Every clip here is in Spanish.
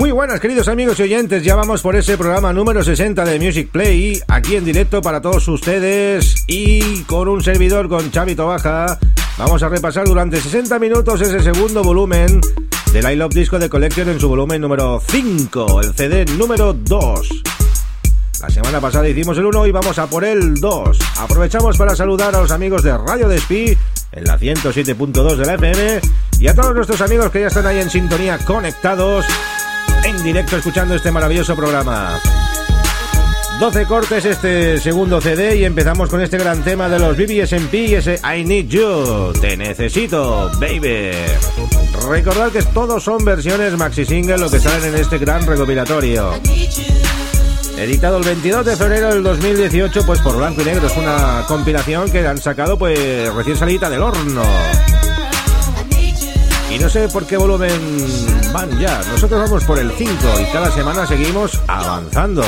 Muy buenas queridos amigos y oyentes, ya vamos por ese programa número 60 de Music Play, aquí en directo para todos ustedes y con un servidor con Chavito Baja. Vamos a repasar durante 60 minutos ese segundo volumen del I Love Disco de Collection en su volumen número 5, el CD número 2. La semana pasada hicimos el 1 y vamos a por el 2. Aprovechamos para saludar a los amigos de Radio Despí en la 107.2 de la FM y a todos nuestros amigos que ya están ahí en sintonía conectados directo escuchando este maravilloso programa. 12 cortes este segundo CD y empezamos con este gran tema de los BBSMP y ese I Need You, Te Necesito, Baby. Recordad que todos son versiones maxi single lo que salen en este gran recopilatorio. Editado el 22 de febrero del 2018 pues por Blanco y Negro, es una compilación que han sacado pues recién salida del horno. Y no sé por qué volumen van ya. Nosotros vamos por el 5 y cada semana seguimos avanzando.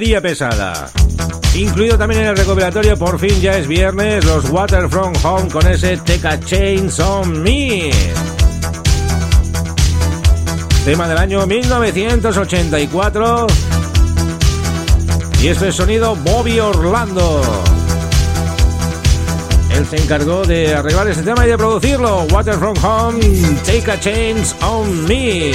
Pesada. Incluido también en el recopilatorio, por fin ya es viernes, los Water From Home con ese Teca Chains on Me. Tema del año 1984. Y este es sonido Bobby Orlando. Él se encargó de arreglar este tema y de producirlo. Water From Home, Take a Chance on Me.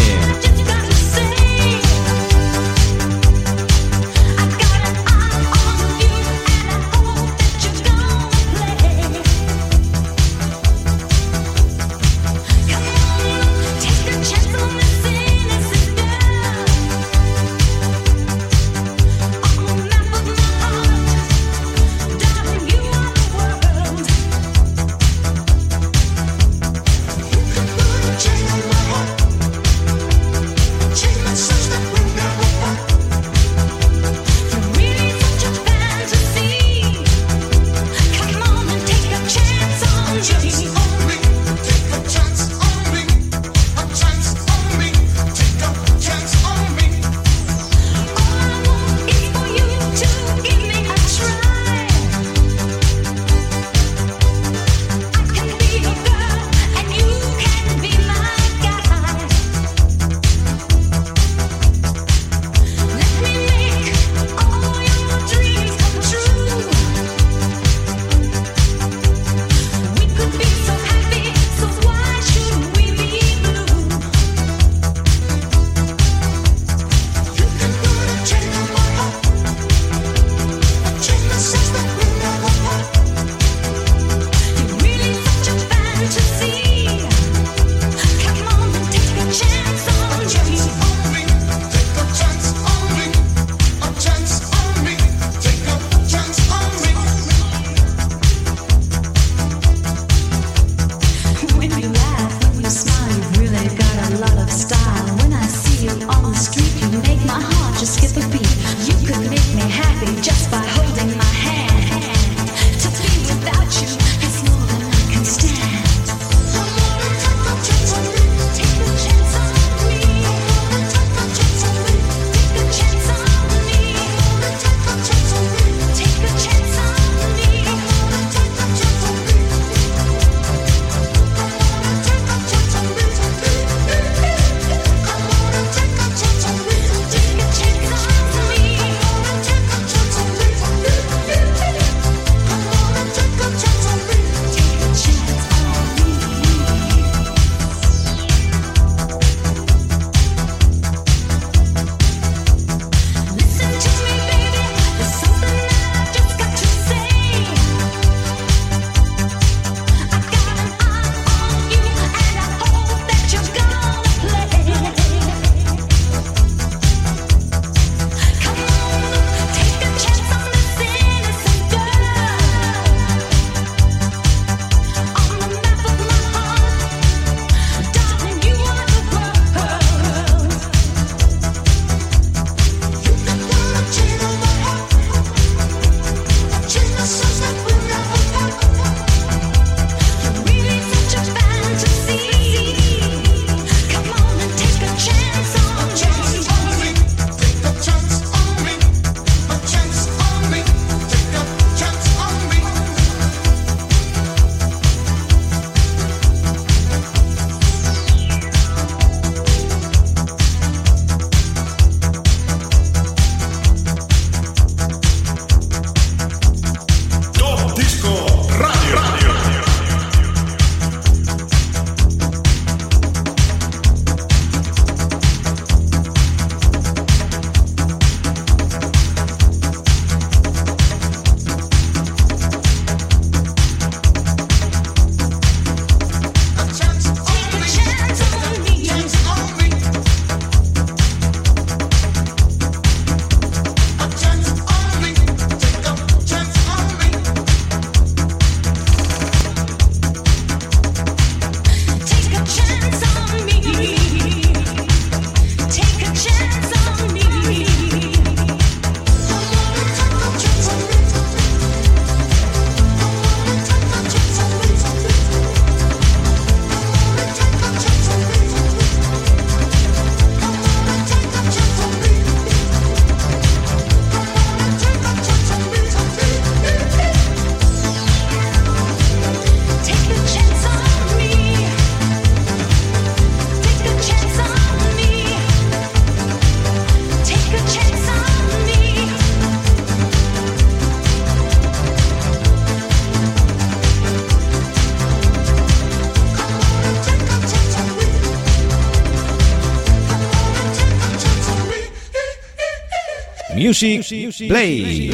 Music Play.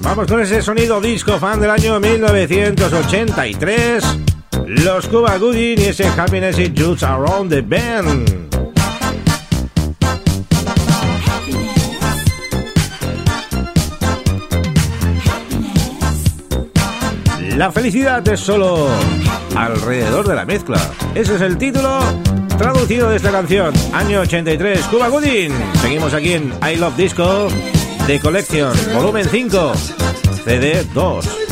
Vamos con ese sonido disco fan del año 1983. Los Cuba Gooding y ese Happiness It Juts Around the Bend. La felicidad es solo alrededor de la mezcla. Ese es el título traducido de esta canción. Año 83, Cuba Gooding. Seguimos aquí en I Love Disco de Collection, volumen 5, CD 2.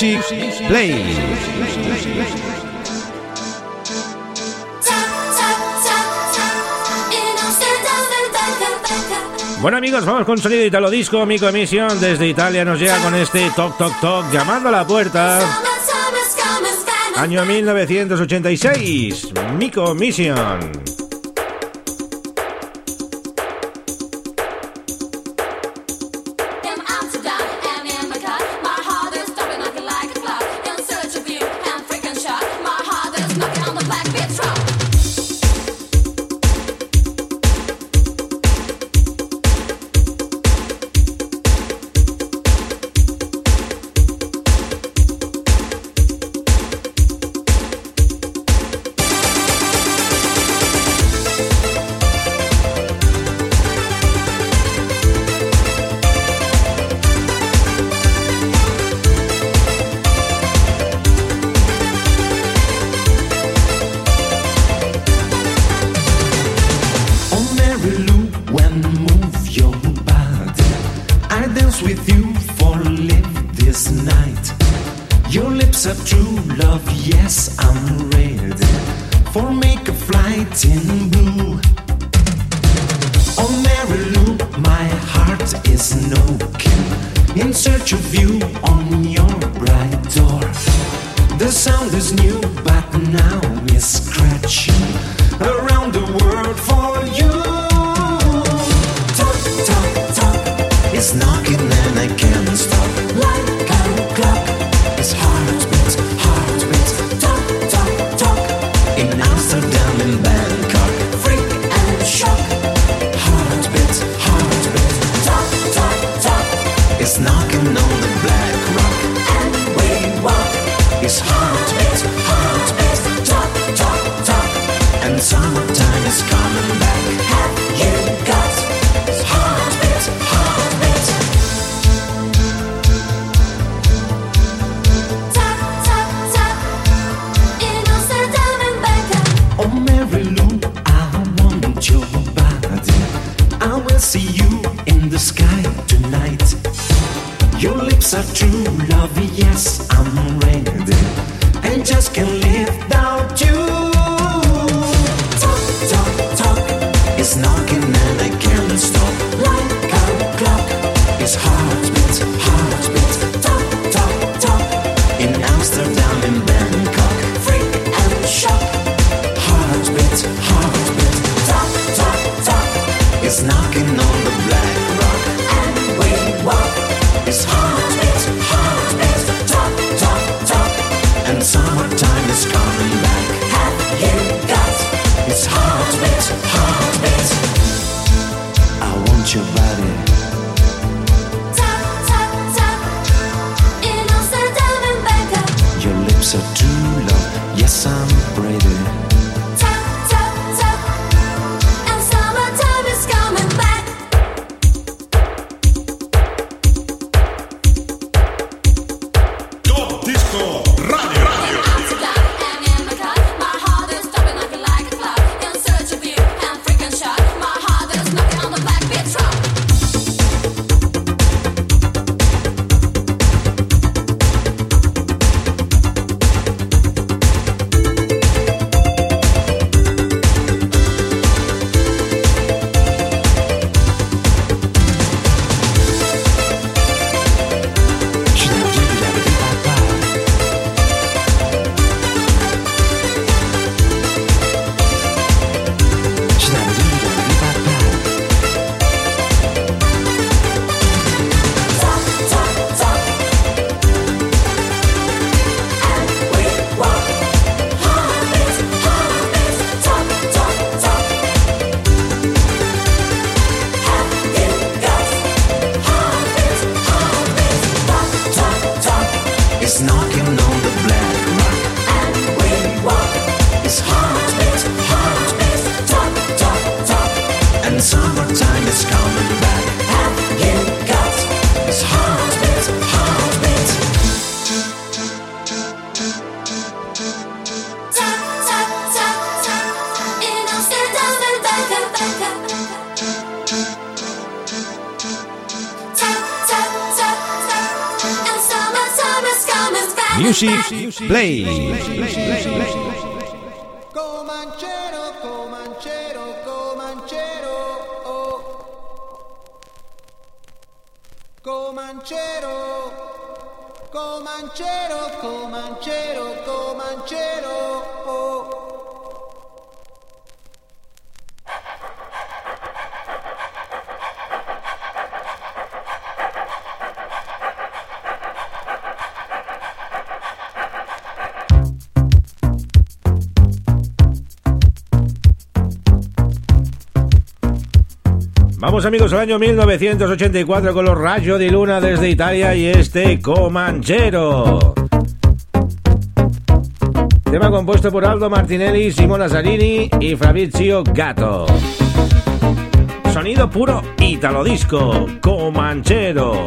Play. Bueno amigos, vamos con sonido italo disco, Mico Emisión desde Italia nos llega con este Toc Toc Toc llamando a la puerta. Año 1986, Mico Mission. a true love, yes. Comanchero, Comanchero, Comanchero, Comanchero, Vamos amigos al año 1984 con los Rayo de Luna desde Italia y este Comanchero. Tema compuesto por Aldo Martinelli, Simona Zarini y Fabrizio Gatto. Sonido puro italo disco, Comanchero.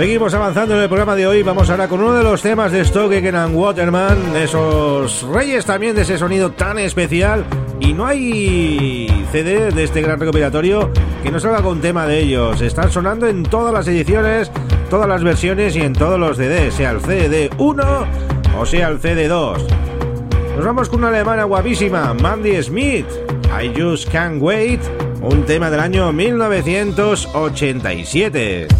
Seguimos avanzando en el programa de hoy. Vamos ahora con uno de los temas de Stoke and Waterman, esos reyes también de ese sonido tan especial. Y no hay CD de este gran recopilatorio que no salga con tema de ellos. Están sonando en todas las ediciones, todas las versiones y en todos los CD, sea el CD 1 o sea el CD 2. Nos vamos con una alemana guapísima, Mandy Smith. I Just Can't Wait, un tema del año 1987.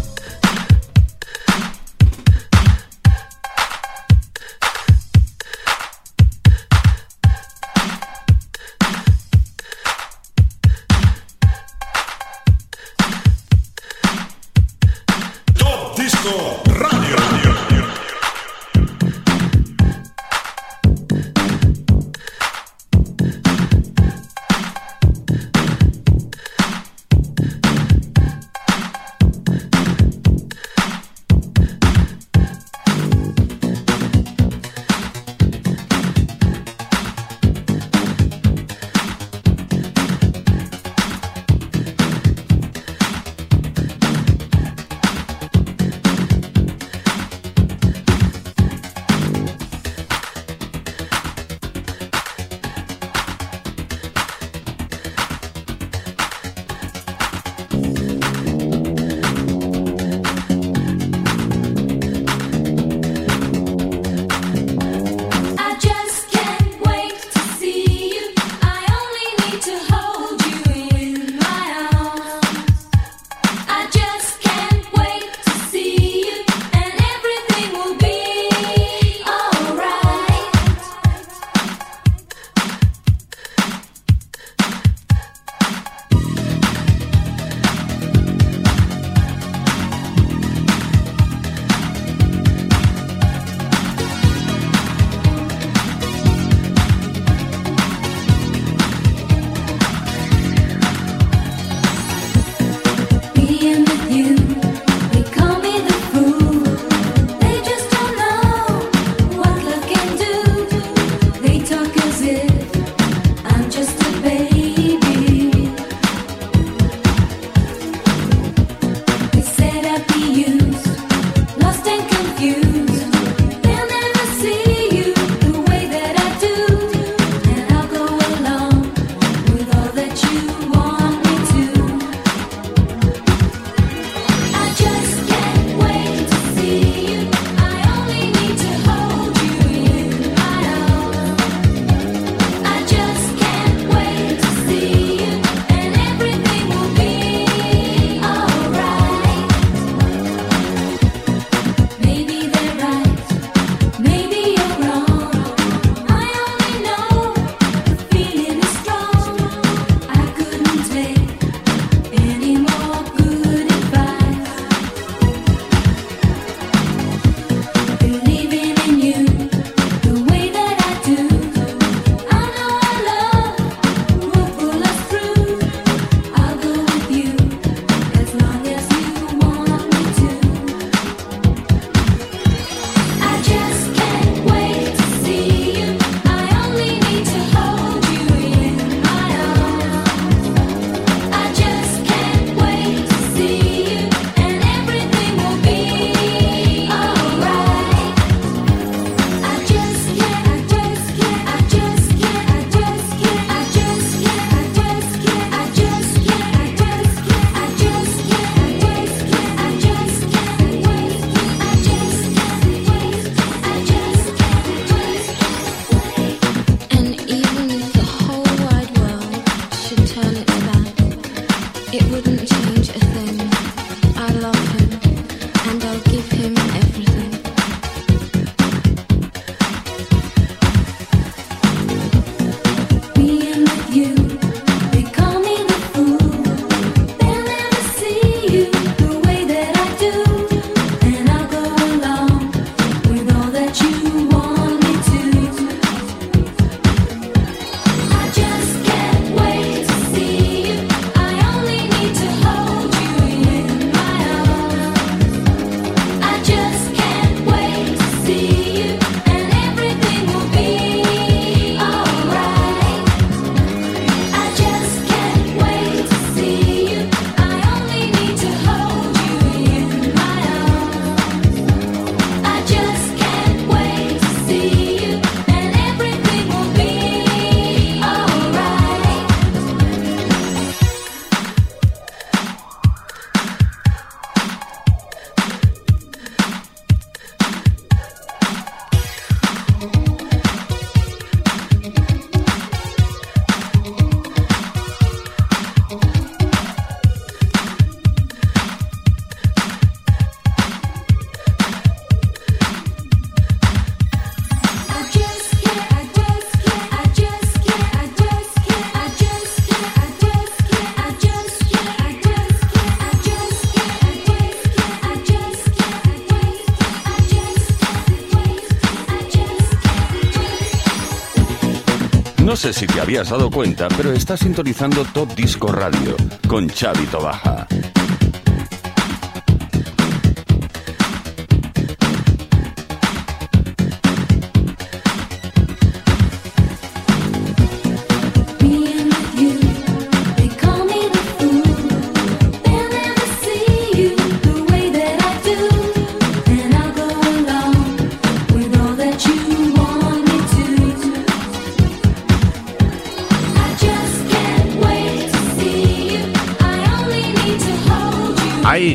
No sé si te habías dado cuenta, pero estás sintonizando Top Disco Radio con Xavi Tobaja.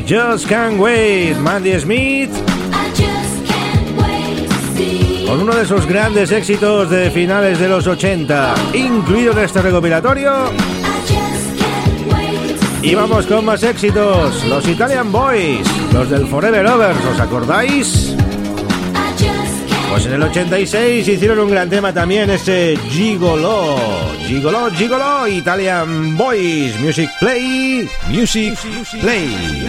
Just Can't Wait, Mandy Smith, con uno de sus grandes éxitos de finales de los 80, incluido en este recopilatorio. Y vamos con más éxitos, los Italian Boys, los del Forever Overs, ¿os acordáis? Pues en el 86 hicieron un gran tema también, ese Gigolo. Gigolo, Gigolo, Italian Boys, Music Play, Music Play.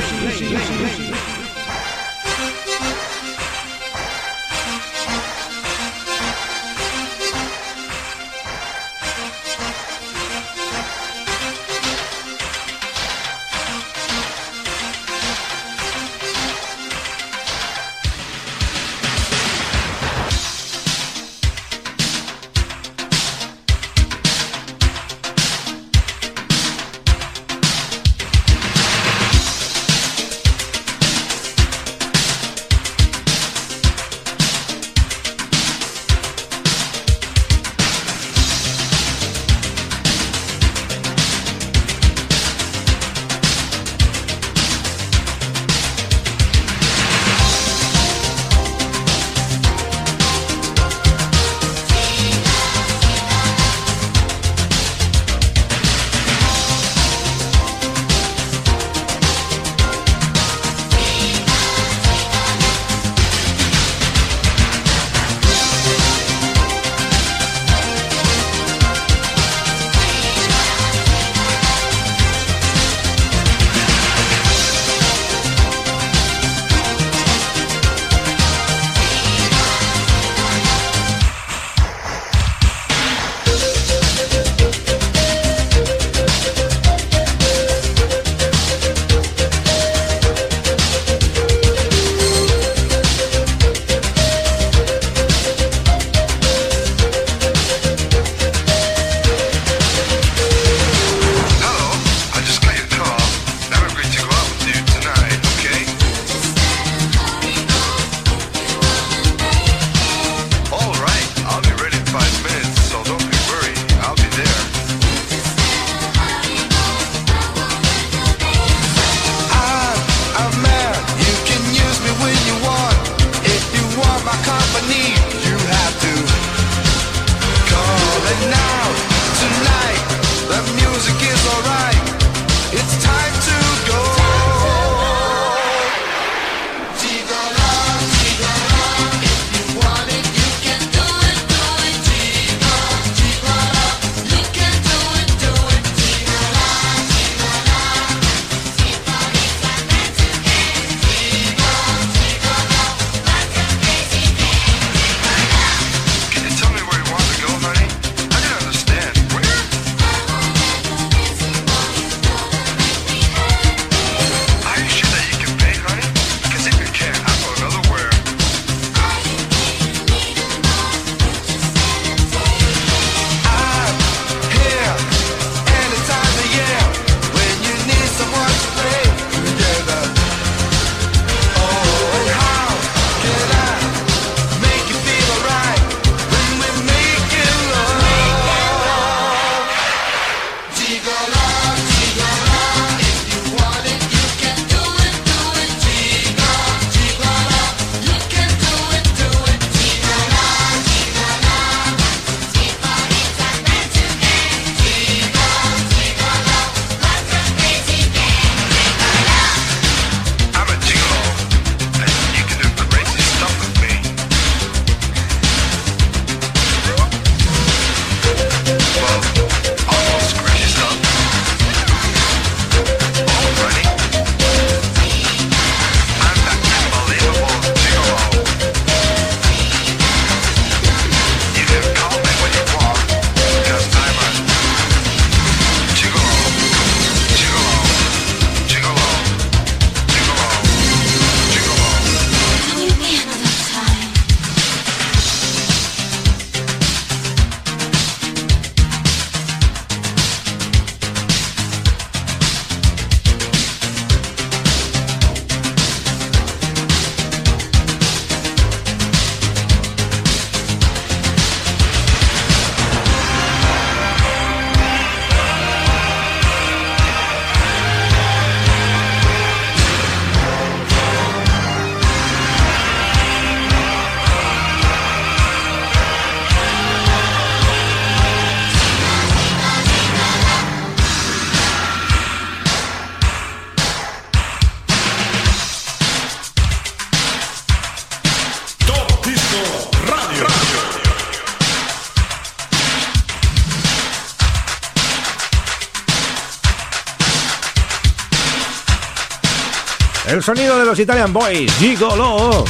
El sonido de los Italian Boys, Gigolo.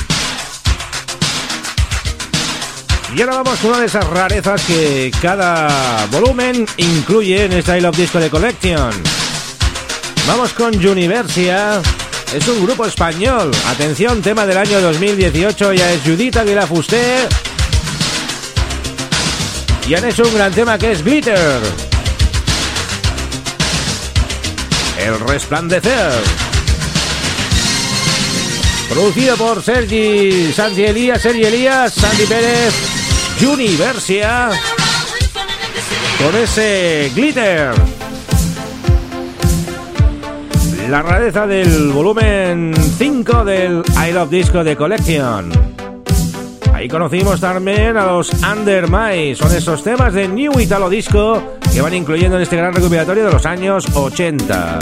Y ahora vamos con una de esas rarezas que cada volumen incluye en esta I Love Disco de Collection. Vamos con Universia. Es un grupo español. Atención, tema del año 2018. Ya es Judith Aguilar Fuster. Y han hecho un gran tema que es Glitter. El resplandecer. Producido por Sergi Santi Elías, Sergi Elías, Santi Pérez, Universia. Con ese glitter. La rareza del volumen 5 del I Love Disco de Collection. Ahí conocimos también a los Under My. Son esos temas de New Italo Disco que van incluyendo en este gran recopilatorio de los años 80.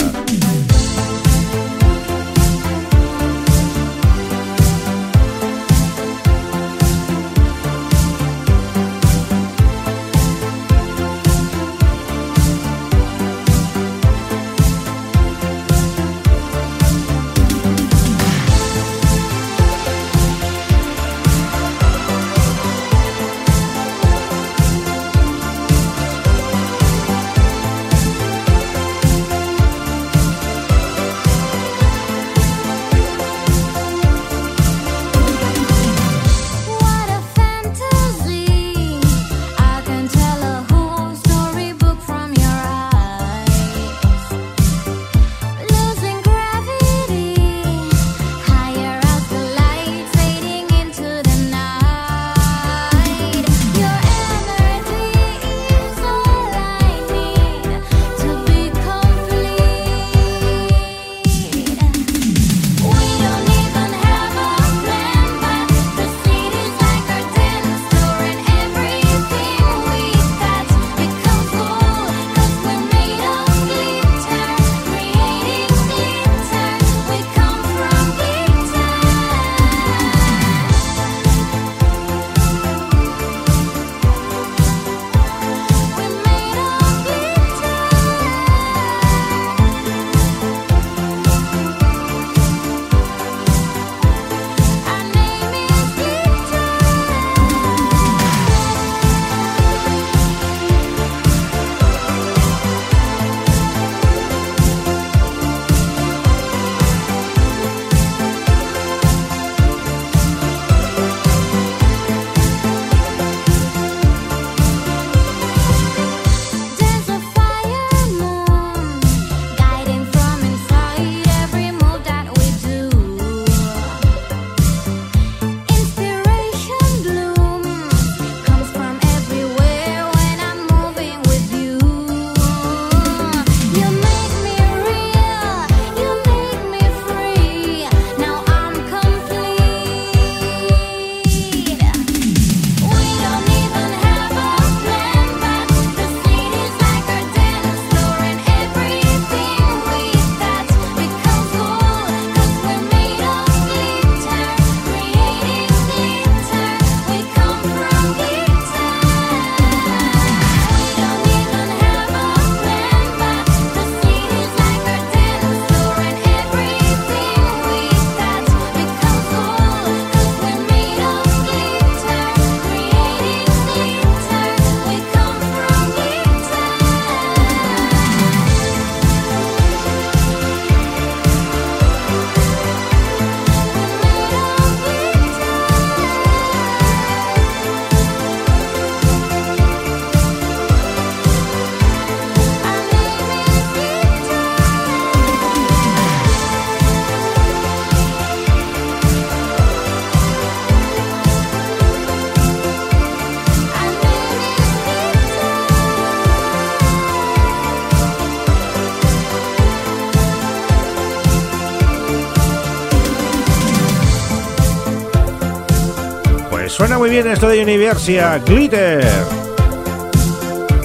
muy bien esto de Universia Glitter.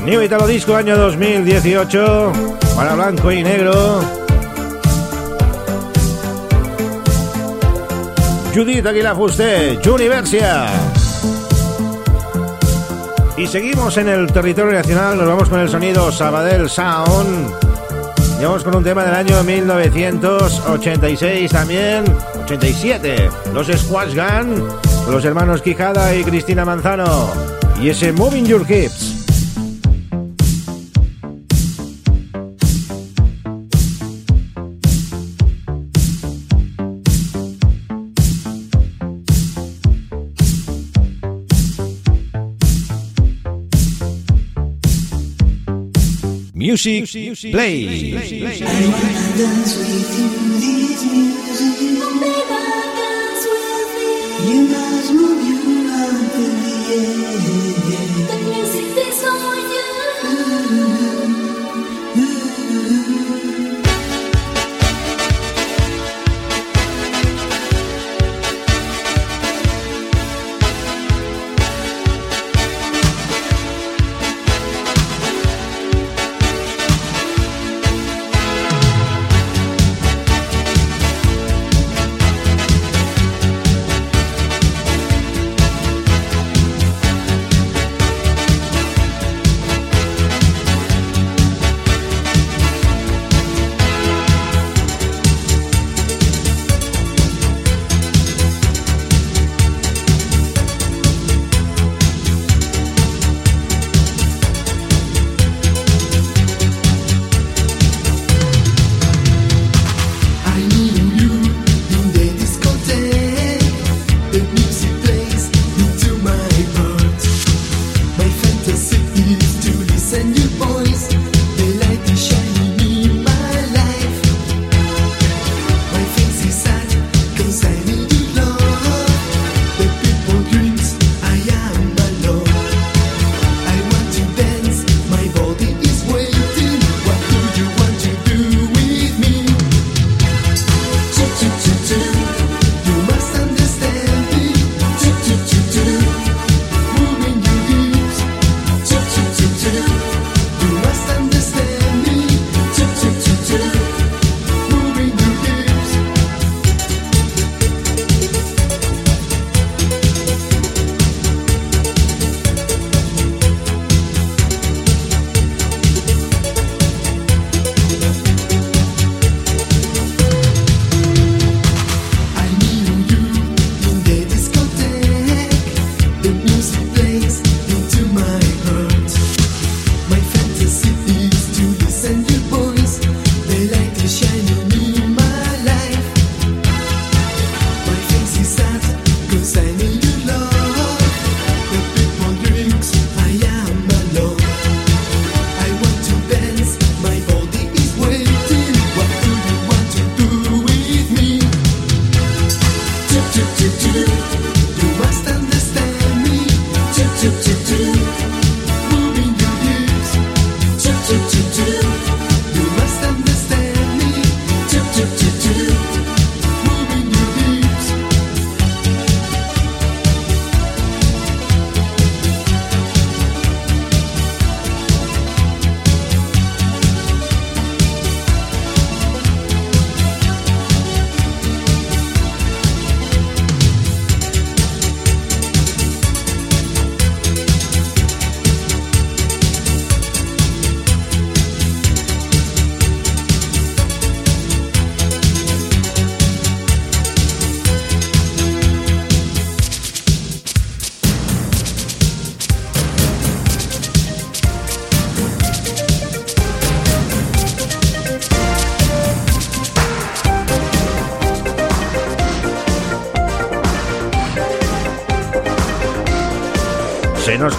New Italo Disco año 2018, para blanco y negro. Judith Aguilar Fusté, Universia. Y seguimos en el territorio nacional, nos vamos con el sonido Sabadell Sound. Llegamos con un tema del año 1986 también, 87, los Squash Gun los hermanos Quijada y Cristina Manzano, y ese Moving Your Hips. Music, play. play. You must move you out the. The music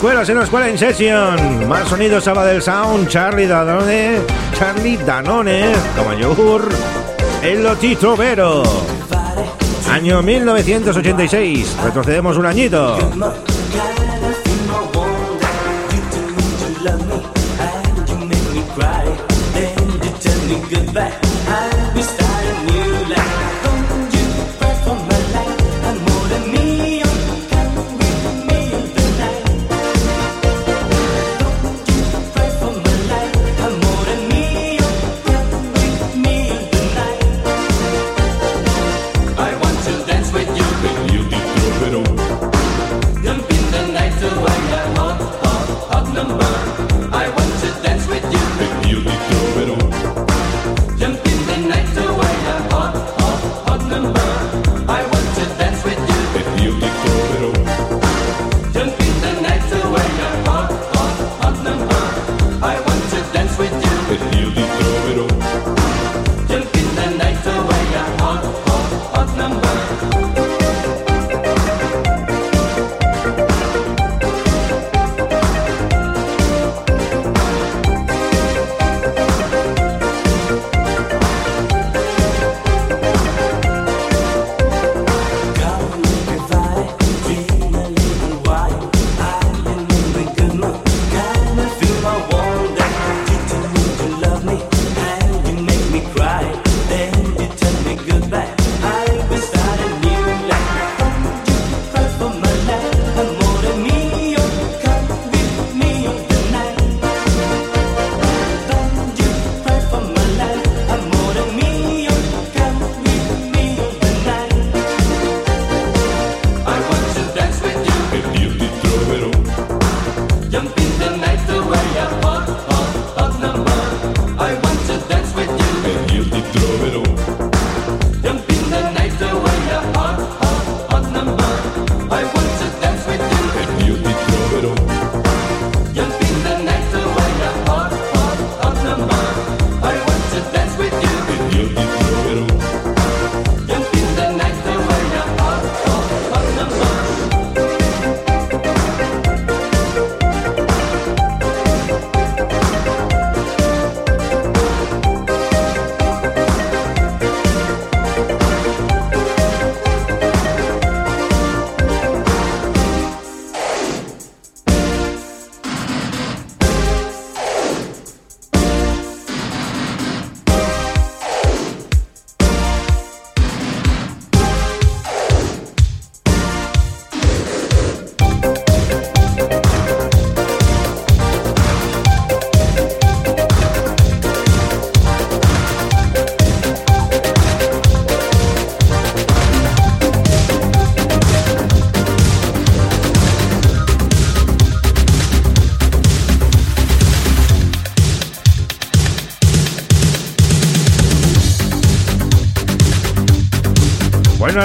escuelas en la escuela Inception. Más sonidos Sabadell Sound, Charlie Danone, Charlie Danone, como yogur, el Lotito Vero. Año 1986, retrocedemos un añito.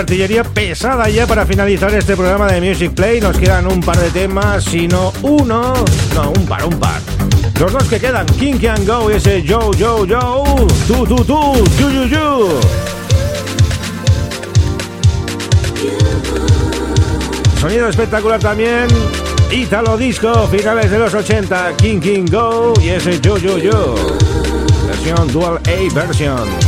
Artillería pesada ya para finalizar este programa de Music Play. Nos quedan un par de temas, sino uno. No, un par, un par. Los dos que quedan, King Can Go y ese Yo, Yo, Yo. Tú, tú, tú, you, you, you. Sonido espectacular también. Italo Disco, finales de los 80. King King Go y ese Yo, Yo, Yo. Versión Dual A version.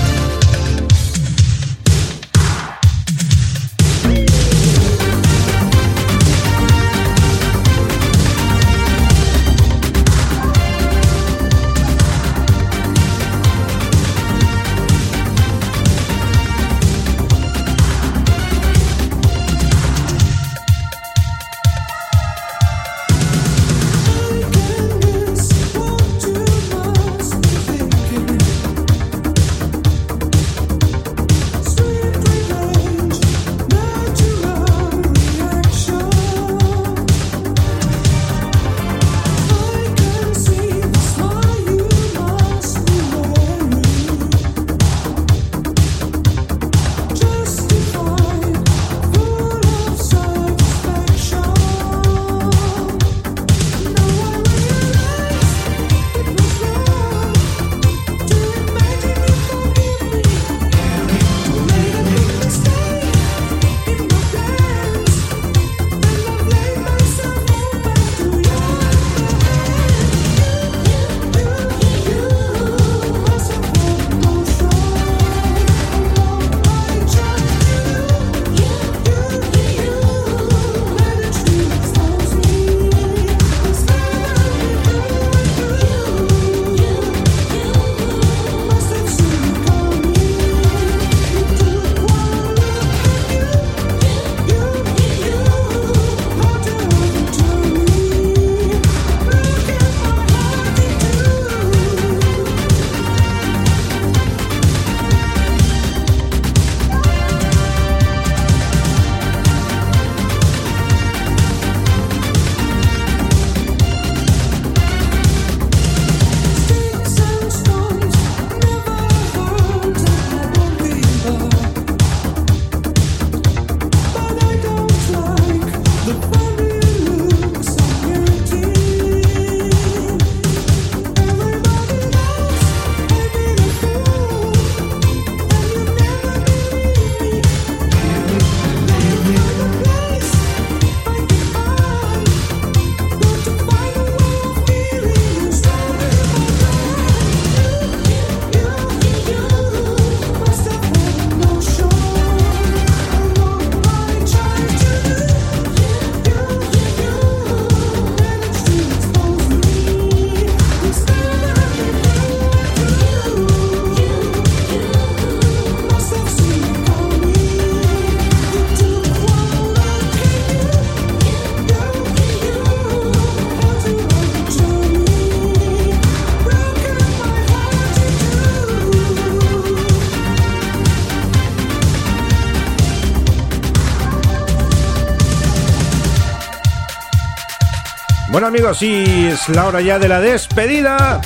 Amigos, y es la hora ya de la despedida.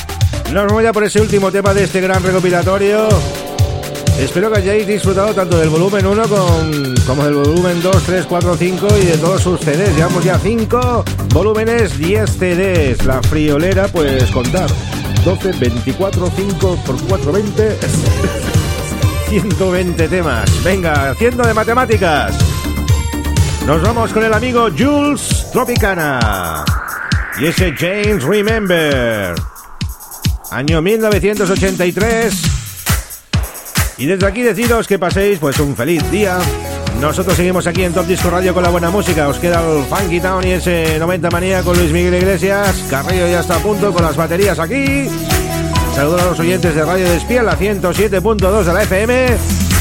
Nos vamos ya por ese último tema de este gran recopilatorio. Espero que hayáis disfrutado tanto del volumen 1 con, como del volumen 2, 3, 4, 5 y de todos sus CDs. Llevamos ya 5 volúmenes, 10 CDs. La friolera, pues contar. 12, 24, 5 por 4, 20. 120 temas. Venga, haciendo de matemáticas. Nos vamos con el amigo Jules Tropicana. Y ese James Remember. Año 1983. Y desde aquí deciros que paséis pues un feliz día. Nosotros seguimos aquí en Top Disco Radio con la buena música. Os queda el Funky Town y ese 90 manía con Luis Miguel Iglesias. Carrillo ya está a punto con las baterías aquí. Saludos a los oyentes de Radio Despiel, la 107.2 de la FM.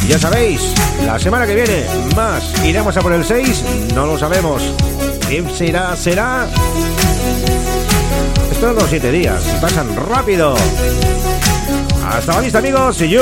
Ya sabéis, la semana que viene más. Iremos a por el 6, no lo sabemos. ¿Qué será? ¿Será? Los 7 días pasan rápido. Hasta la vista, amigos. See you.